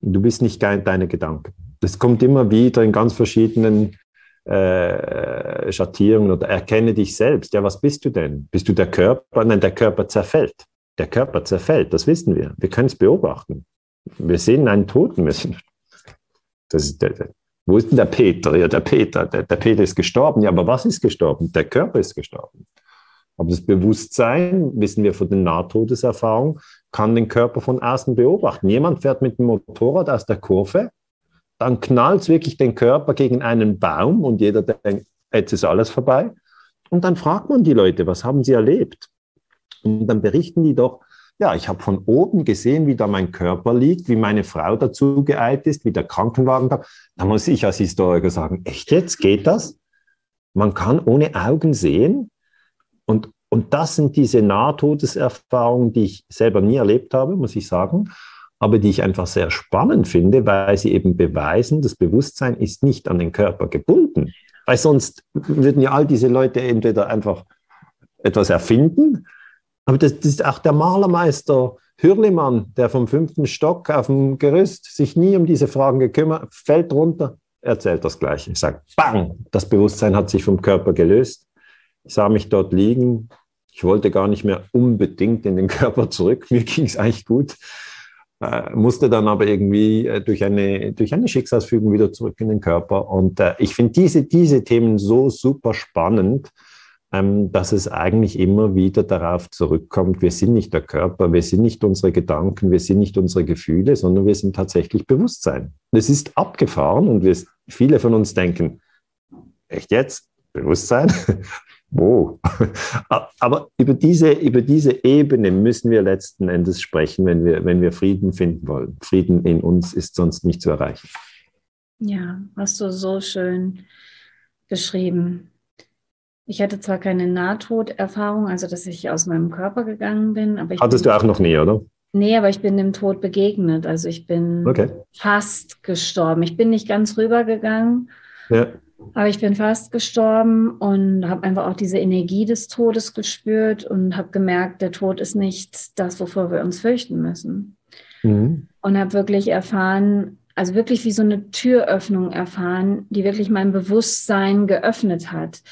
du bist nicht deine Gedanken das kommt immer wieder in ganz verschiedenen äh, Schattierungen oder erkenne dich selbst. Ja, was bist du denn? Bist du der Körper? Nein, der Körper zerfällt. Der Körper zerfällt, das wissen wir. Wir können es beobachten. Wir sehen einen Toten. Müssen. Das ist der, der, wo ist denn der Peter? Ja, der Peter, der, der Peter ist gestorben. Ja, aber was ist gestorben? Der Körper ist gestorben. Aber das Bewusstsein, wissen wir von den Nahtodeserfahrungen, kann den Körper von außen beobachten. Jemand fährt mit dem Motorrad aus der Kurve, dann knallt es wirklich den Körper gegen einen Baum und jeder denkt, jetzt ist alles vorbei. Und dann fragt man die Leute, was haben sie erlebt? Und dann berichten die doch, ja, ich habe von oben gesehen, wie da mein Körper liegt, wie meine Frau dazu geeilt ist, wie der Krankenwagen da. Da muss ich als Historiker sagen, echt jetzt, geht das? Man kann ohne Augen sehen. Und, und das sind diese Nahtodeserfahrungen, die ich selber nie erlebt habe, muss ich sagen, aber die ich einfach sehr spannend finde, weil sie eben beweisen, das Bewusstsein ist nicht an den Körper gebunden. Weil sonst würden ja all diese Leute entweder einfach etwas erfinden aber das, das ist auch der Malermeister Hürlimann, der vom fünften Stock auf dem Gerüst sich nie um diese Fragen gekümmert, fällt runter, erzählt das Gleiche. Ich sage, bang, das Bewusstsein hat sich vom Körper gelöst. Ich sah mich dort liegen. Ich wollte gar nicht mehr unbedingt in den Körper zurück. Mir ging es eigentlich gut. Äh, musste dann aber irgendwie äh, durch, eine, durch eine Schicksalsfügung wieder zurück in den Körper. Und äh, ich finde diese, diese Themen so super spannend ähm, dass es eigentlich immer wieder darauf zurückkommt, wir sind nicht der Körper, wir sind nicht unsere Gedanken, wir sind nicht unsere Gefühle, sondern wir sind tatsächlich Bewusstsein. Es ist abgefahren und wir, viele von uns denken, echt jetzt? Bewusstsein? Wo? Aber über diese, über diese Ebene müssen wir letzten Endes sprechen, wenn wir, wenn wir Frieden finden wollen. Frieden in uns ist sonst nicht zu erreichen. Ja, hast du so schön beschrieben. Ich hatte zwar keine Nahtoderfahrung, also dass ich aus meinem Körper gegangen bin, aber ich. Hattest du auch noch nie, oder? Nee, aber ich bin dem Tod begegnet. Also ich bin okay. fast gestorben. Ich bin nicht ganz rübergegangen, ja. Aber ich bin fast gestorben und habe einfach auch diese Energie des Todes gespürt und habe gemerkt, der Tod ist nicht das, wovor wir uns fürchten müssen. Mhm. Und habe wirklich erfahren, also wirklich wie so eine Türöffnung erfahren, die wirklich mein Bewusstsein geöffnet hat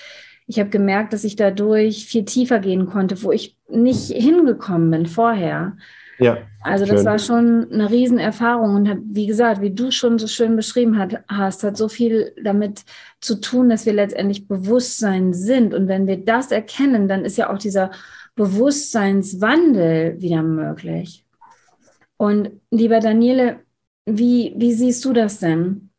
ich habe gemerkt, dass ich dadurch viel tiefer gehen konnte, wo ich nicht hingekommen bin vorher. Ja, also das schön. war schon eine Riesenerfahrung und hat, wie gesagt, wie du schon so schön beschrieben hat, hast, hat so viel damit zu tun, dass wir letztendlich Bewusstsein sind. Und wenn wir das erkennen, dann ist ja auch dieser Bewusstseinswandel wieder möglich. Und lieber Daniele, wie, wie siehst du das denn?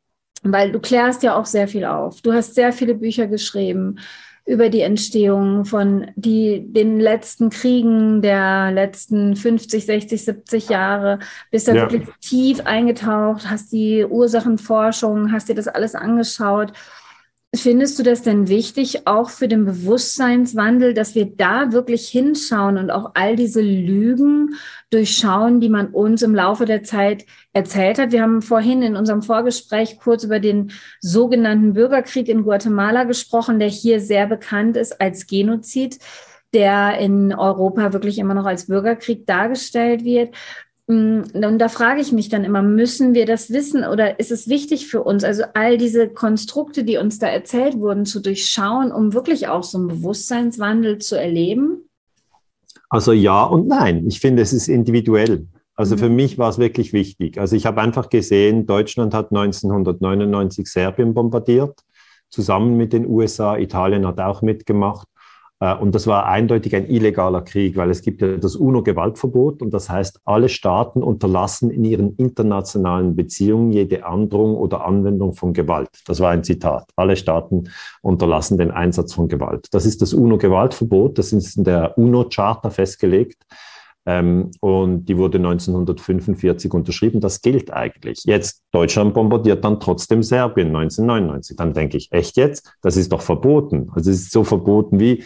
Weil du klärst ja auch sehr viel auf. Du hast sehr viele Bücher geschrieben über die Entstehung von die, den letzten Kriegen der letzten 50, 60, 70 Jahre, bist da ja. wirklich tief eingetaucht, hast die Ursachenforschung, hast dir das alles angeschaut Findest du das denn wichtig, auch für den Bewusstseinswandel, dass wir da wirklich hinschauen und auch all diese Lügen durchschauen, die man uns im Laufe der Zeit erzählt hat? Wir haben vorhin in unserem Vorgespräch kurz über den sogenannten Bürgerkrieg in Guatemala gesprochen, der hier sehr bekannt ist als Genozid der in Europa wirklich immer noch als Bürgerkrieg dargestellt wird. Mm, und da frage ich mich dann immer, müssen wir das wissen oder ist es wichtig für uns, also all diese Konstrukte, die uns da erzählt wurden, zu durchschauen, um wirklich auch so einen Bewusstseinswandel zu erleben? Also ja und nein. Ich finde, es ist individuell. Also mhm. für mich war es wirklich wichtig. Also ich habe einfach gesehen, Deutschland hat 1999 Serbien bombardiert, zusammen mit den USA. Italien hat auch mitgemacht. Äh, und das war eindeutig ein illegaler Krieg, weil es gibt ja das UNO-Gewaltverbot und das heißt, alle Staaten unterlassen in ihren internationalen Beziehungen jede Androhung oder Anwendung von Gewalt. Das war ein Zitat. Alle Staaten unterlassen den Einsatz von Gewalt. Das ist das UNO-Gewaltverbot, das ist in der UNO-Charta festgelegt. Ähm, und die wurde 1945 unterschrieben. Das gilt eigentlich. Jetzt Deutschland bombardiert dann trotzdem Serbien 1999. Dann denke ich, echt jetzt? Das ist doch verboten. Also es ist so verboten wie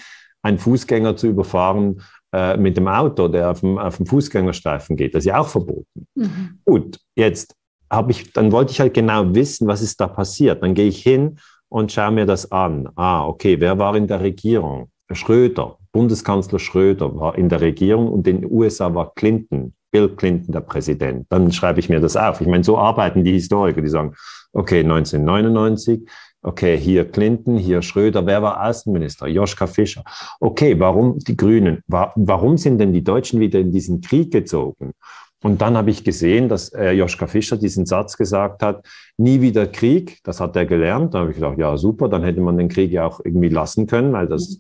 einen Fußgänger zu überfahren äh, mit dem Auto, der auf dem, auf dem Fußgängerstreifen geht. Das ist ja auch verboten. Mhm. Gut, jetzt habe ich, dann wollte ich halt genau wissen, was ist da passiert. Dann gehe ich hin und schaue mir das an. Ah, okay, wer war in der Regierung? Schröder, Bundeskanzler Schröder war in der Regierung und in den USA war Clinton, Bill Clinton der Präsident. Dann schreibe ich mir das auf. Ich meine, so arbeiten die Historiker, die sagen, okay, 1999, Okay, hier Clinton, hier Schröder. Wer war Außenminister? Joschka Fischer. Okay, warum die Grünen? Warum sind denn die Deutschen wieder in diesen Krieg gezogen? Und dann habe ich gesehen, dass äh, Joschka Fischer diesen Satz gesagt hat, nie wieder Krieg, das hat er gelernt. Da habe ich gedacht, ja super, dann hätte man den Krieg ja auch irgendwie lassen können, weil das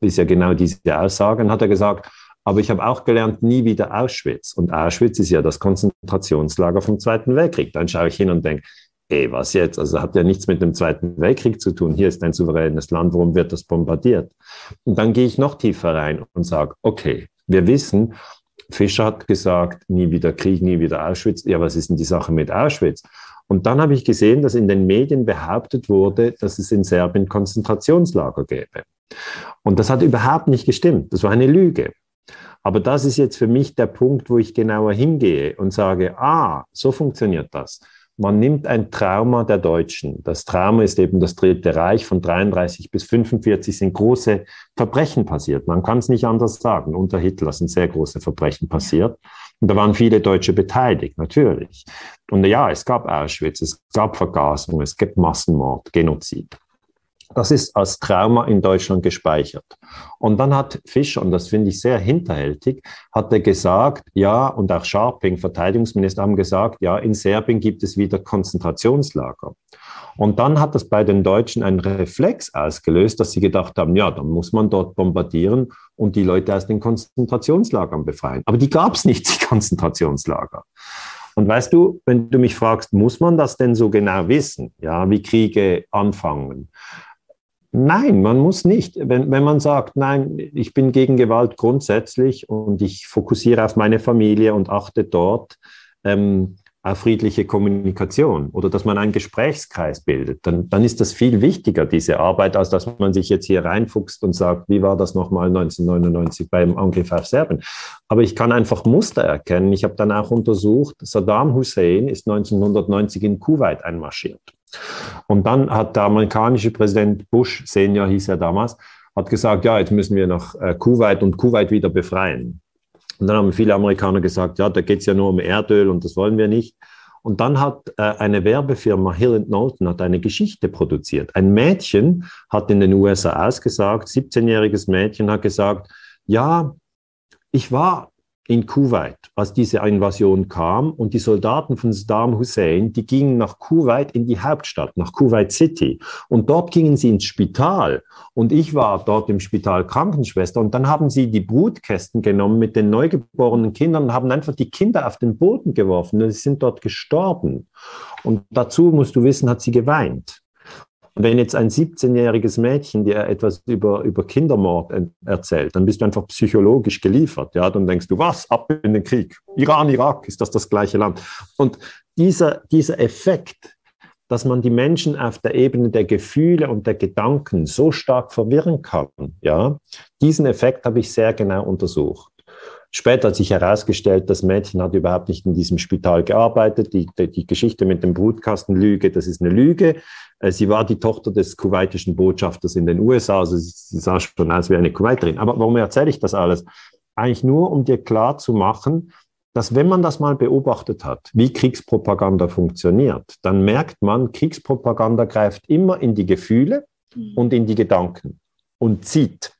ist ja genau diese Aussage. Dann hat er gesagt, aber ich habe auch gelernt, nie wieder Auschwitz. Und Auschwitz ist ja das Konzentrationslager vom Zweiten Weltkrieg. Dann schaue ich hin und denke, ey, was jetzt? Also hat ja nichts mit dem Zweiten Weltkrieg zu tun. Hier ist ein souveränes Land, warum wird das bombardiert? Und dann gehe ich noch tiefer rein und sage, okay, wir wissen, Fischer hat gesagt, nie wieder Krieg, nie wieder Auschwitz. Ja, was ist denn die Sache mit Auschwitz? Und dann habe ich gesehen, dass in den Medien behauptet wurde, dass es in Serbien Konzentrationslager gäbe. Und das hat überhaupt nicht gestimmt. Das war eine Lüge. Aber das ist jetzt für mich der Punkt, wo ich genauer hingehe und sage, ah, so funktioniert das man nimmt ein Trauma der Deutschen. Das Trauma ist eben das Dritte Reich. Von 33 bis 45 sind große Verbrechen passiert. Man kann es nicht anders sagen. Unter Hitler sind sehr große Verbrechen passiert. Und da waren viele Deutsche beteiligt, natürlich. Und ja, es gab Auschwitz, es gab Vergasung, es gibt Massenmord, Genozid. Das ist als Trauma in Deutschland gespeichert. Und dann hat Fischer, und das finde ich sehr hinterhältig, hat er gesagt, ja, und auch Scharping, Verteidigungsminister, haben gesagt, ja, in Serbien gibt es wieder Konzentrationslager. Und dann hat das bei den Deutschen einen Reflex ausgelöst, dass sie gedacht haben, ja, dann muss man dort bombardieren und die Leute aus den Konzentrationslagern befreien. Aber die gab es nicht, die Konzentrationslager. Und weißt du, wenn du mich fragst, muss man das denn so genau wissen, ja, wie Kriege anfangen? Nein, man muss nicht. Wenn, wenn man sagt, nein, ich bin gegen Gewalt grundsätzlich und ich fokussiere auf meine Familie und achte dort ähm, auf friedliche Kommunikation oder dass man einen Gesprächskreis bildet, dann, dann ist das viel wichtiger, diese Arbeit, als dass man sich jetzt hier reinfuchst und sagt, wie war das nochmal 1999 beim Angriff auf Serbien. Aber ich kann einfach Muster erkennen. Ich habe dann auch untersucht, Saddam Hussein ist 1990 in Kuwait einmarschiert. Und dann hat der amerikanische Präsident Bush, Senior hieß er damals, hat gesagt, ja, jetzt müssen wir nach äh, Kuwait und Kuwait wieder befreien. Und dann haben viele Amerikaner gesagt, ja, da geht es ja nur um Erdöl und das wollen wir nicht. Und dann hat äh, eine Werbefirma Hill Knowlton hat eine Geschichte produziert. Ein Mädchen hat in den USA ausgesagt, 17-jähriges Mädchen hat gesagt, ja, ich war in Kuwait, als diese Invasion kam. Und die Soldaten von Saddam Hussein, die gingen nach Kuwait in die Hauptstadt, nach Kuwait City. Und dort gingen sie ins Spital. Und ich war dort im Spital Krankenschwester. Und dann haben sie die Brutkästen genommen mit den neugeborenen Kindern und haben einfach die Kinder auf den Boden geworfen. Und sie sind dort gestorben. Und dazu musst du wissen, hat sie geweint. Wenn jetzt ein 17-jähriges Mädchen dir etwas über, über Kindermord erzählt, dann bist du einfach psychologisch geliefert. Ja? Dann denkst du, was? Ab in den Krieg. Iran, Irak, ist das das gleiche Land? Und dieser, dieser Effekt, dass man die Menschen auf der Ebene der Gefühle und der Gedanken so stark verwirren kann, ja, diesen Effekt habe ich sehr genau untersucht. Später hat sich herausgestellt, das Mädchen hat überhaupt nicht in diesem Spital gearbeitet. Die, die, die Geschichte mit dem Brutkastenlüge, das ist eine Lüge. Äh, sie war die Tochter des kuwaitischen Botschafters in den USA, also sie sah schon aus wie eine Kuwaiterin. Aber warum erzähle ich das alles? Eigentlich nur, um dir klar zu machen, dass wenn man das mal beobachtet hat, wie Kriegspropaganda funktioniert, dann merkt man, Kriegspropaganda greift immer in die Gefühle mhm. und in die Gedanken und zieht.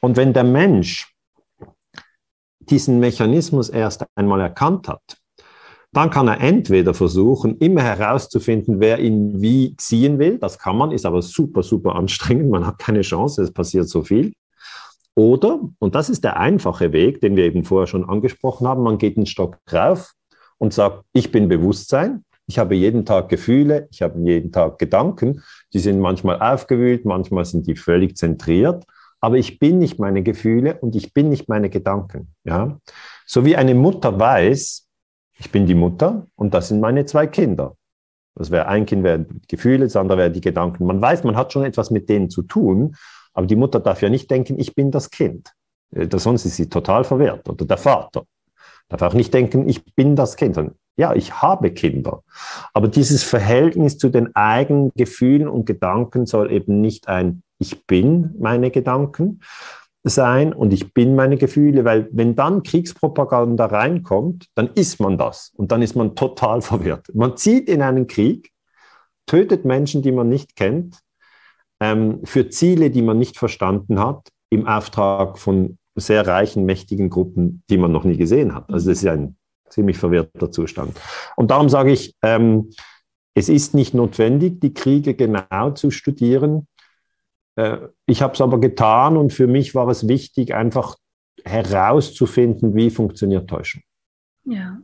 Und wenn der Mensch diesen Mechanismus erst einmal erkannt hat, dann kann er entweder versuchen, immer herauszufinden, wer ihn wie ziehen will. Das kann man, ist aber super, super anstrengend. Man hat keine Chance, es passiert so viel. Oder, und das ist der einfache Weg, den wir eben vorher schon angesprochen haben, man geht einen Stock drauf und sagt, ich bin Bewusstsein, ich habe jeden Tag Gefühle, ich habe jeden Tag Gedanken, die sind manchmal aufgewühlt, manchmal sind die völlig zentriert aber ich bin nicht meine Gefühle und ich bin nicht meine Gedanken. Ja? So wie eine Mutter weiß, ich bin die Mutter und das sind meine zwei Kinder. Das wäre ein Kind wäre Gefühle, das andere wäre die Gedanken. Man weiß, man hat schon etwas mit denen zu tun, aber die Mutter darf ja nicht denken, ich bin das Kind. Äh, sonst ist sie total verwehrt. Oder der Vater darf auch nicht denken, ich bin das Kind. Ja, ich habe Kinder. Aber dieses Verhältnis zu den eigenen Gefühlen und Gedanken soll eben nicht ein ich bin meine Gedanken sein und ich bin meine Gefühle, weil wenn dann Kriegspropaganda reinkommt, dann ist man das und dann ist man total verwirrt. Man zieht in einen Krieg, tötet Menschen, die man nicht kennt, ähm, für Ziele, die man nicht verstanden hat, im Auftrag von sehr reichen, mächtigen Gruppen, die man noch nie gesehen hat. Also das ist ein ziemlich verwirrter Zustand. Und darum sage ich, ähm, es ist nicht notwendig, die Kriege genau zu studieren. Äh, ich habe es aber getan und für mich war es wichtig, einfach herauszufinden, wie funktioniert Täuschung. Ja.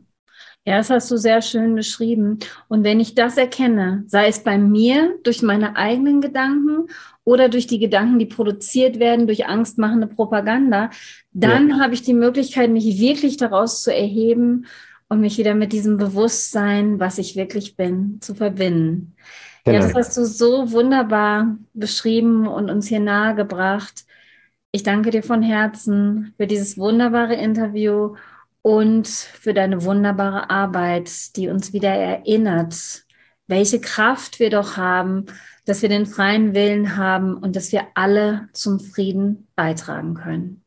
Ja, das hast du sehr schön beschrieben. Und wenn ich das erkenne, sei es bei mir durch meine eigenen Gedanken oder durch die Gedanken, die produziert werden durch angstmachende Propaganda, dann ja. habe ich die Möglichkeit, mich wirklich daraus zu erheben und mich wieder mit diesem Bewusstsein, was ich wirklich bin, zu verbinden. Genau. Ja, das hast du so wunderbar beschrieben und uns hier nahegebracht. Ich danke dir von Herzen für dieses wunderbare Interview und für deine wunderbare Arbeit, die uns wieder erinnert, welche Kraft wir doch haben, dass wir den freien Willen haben und dass wir alle zum Frieden beitragen können.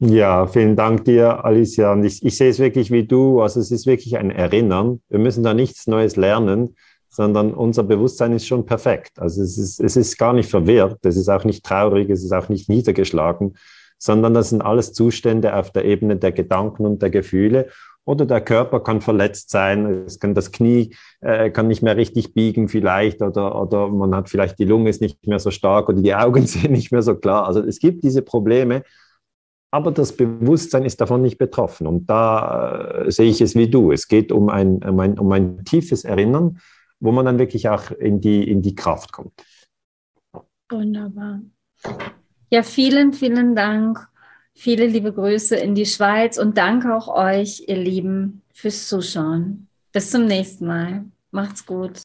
Ja, vielen Dank dir, Alicia. Und ich, ich sehe es wirklich wie du. Also es ist wirklich ein Erinnern. Wir müssen da nichts Neues lernen, sondern unser Bewusstsein ist schon perfekt. Also es ist, es ist gar nicht verwirrt, es ist auch nicht traurig, es ist auch nicht niedergeschlagen, sondern das sind alles Zustände auf der Ebene der Gedanken und der Gefühle. Oder der Körper kann verletzt sein, es kann das Knie äh, kann nicht mehr richtig biegen vielleicht oder, oder man hat vielleicht die Lunge ist nicht mehr so stark oder die Augen sehen nicht mehr so klar. Also es gibt diese Probleme, aber das Bewusstsein ist davon nicht betroffen. Und da äh, sehe ich es wie du. Es geht um ein, um ein, um ein tiefes Erinnern, wo man dann wirklich auch in die, in die Kraft kommt. Wunderbar. Ja, vielen, vielen Dank. Viele liebe Grüße in die Schweiz und danke auch euch, ihr Lieben, fürs Zuschauen. Bis zum nächsten Mal. Macht's gut.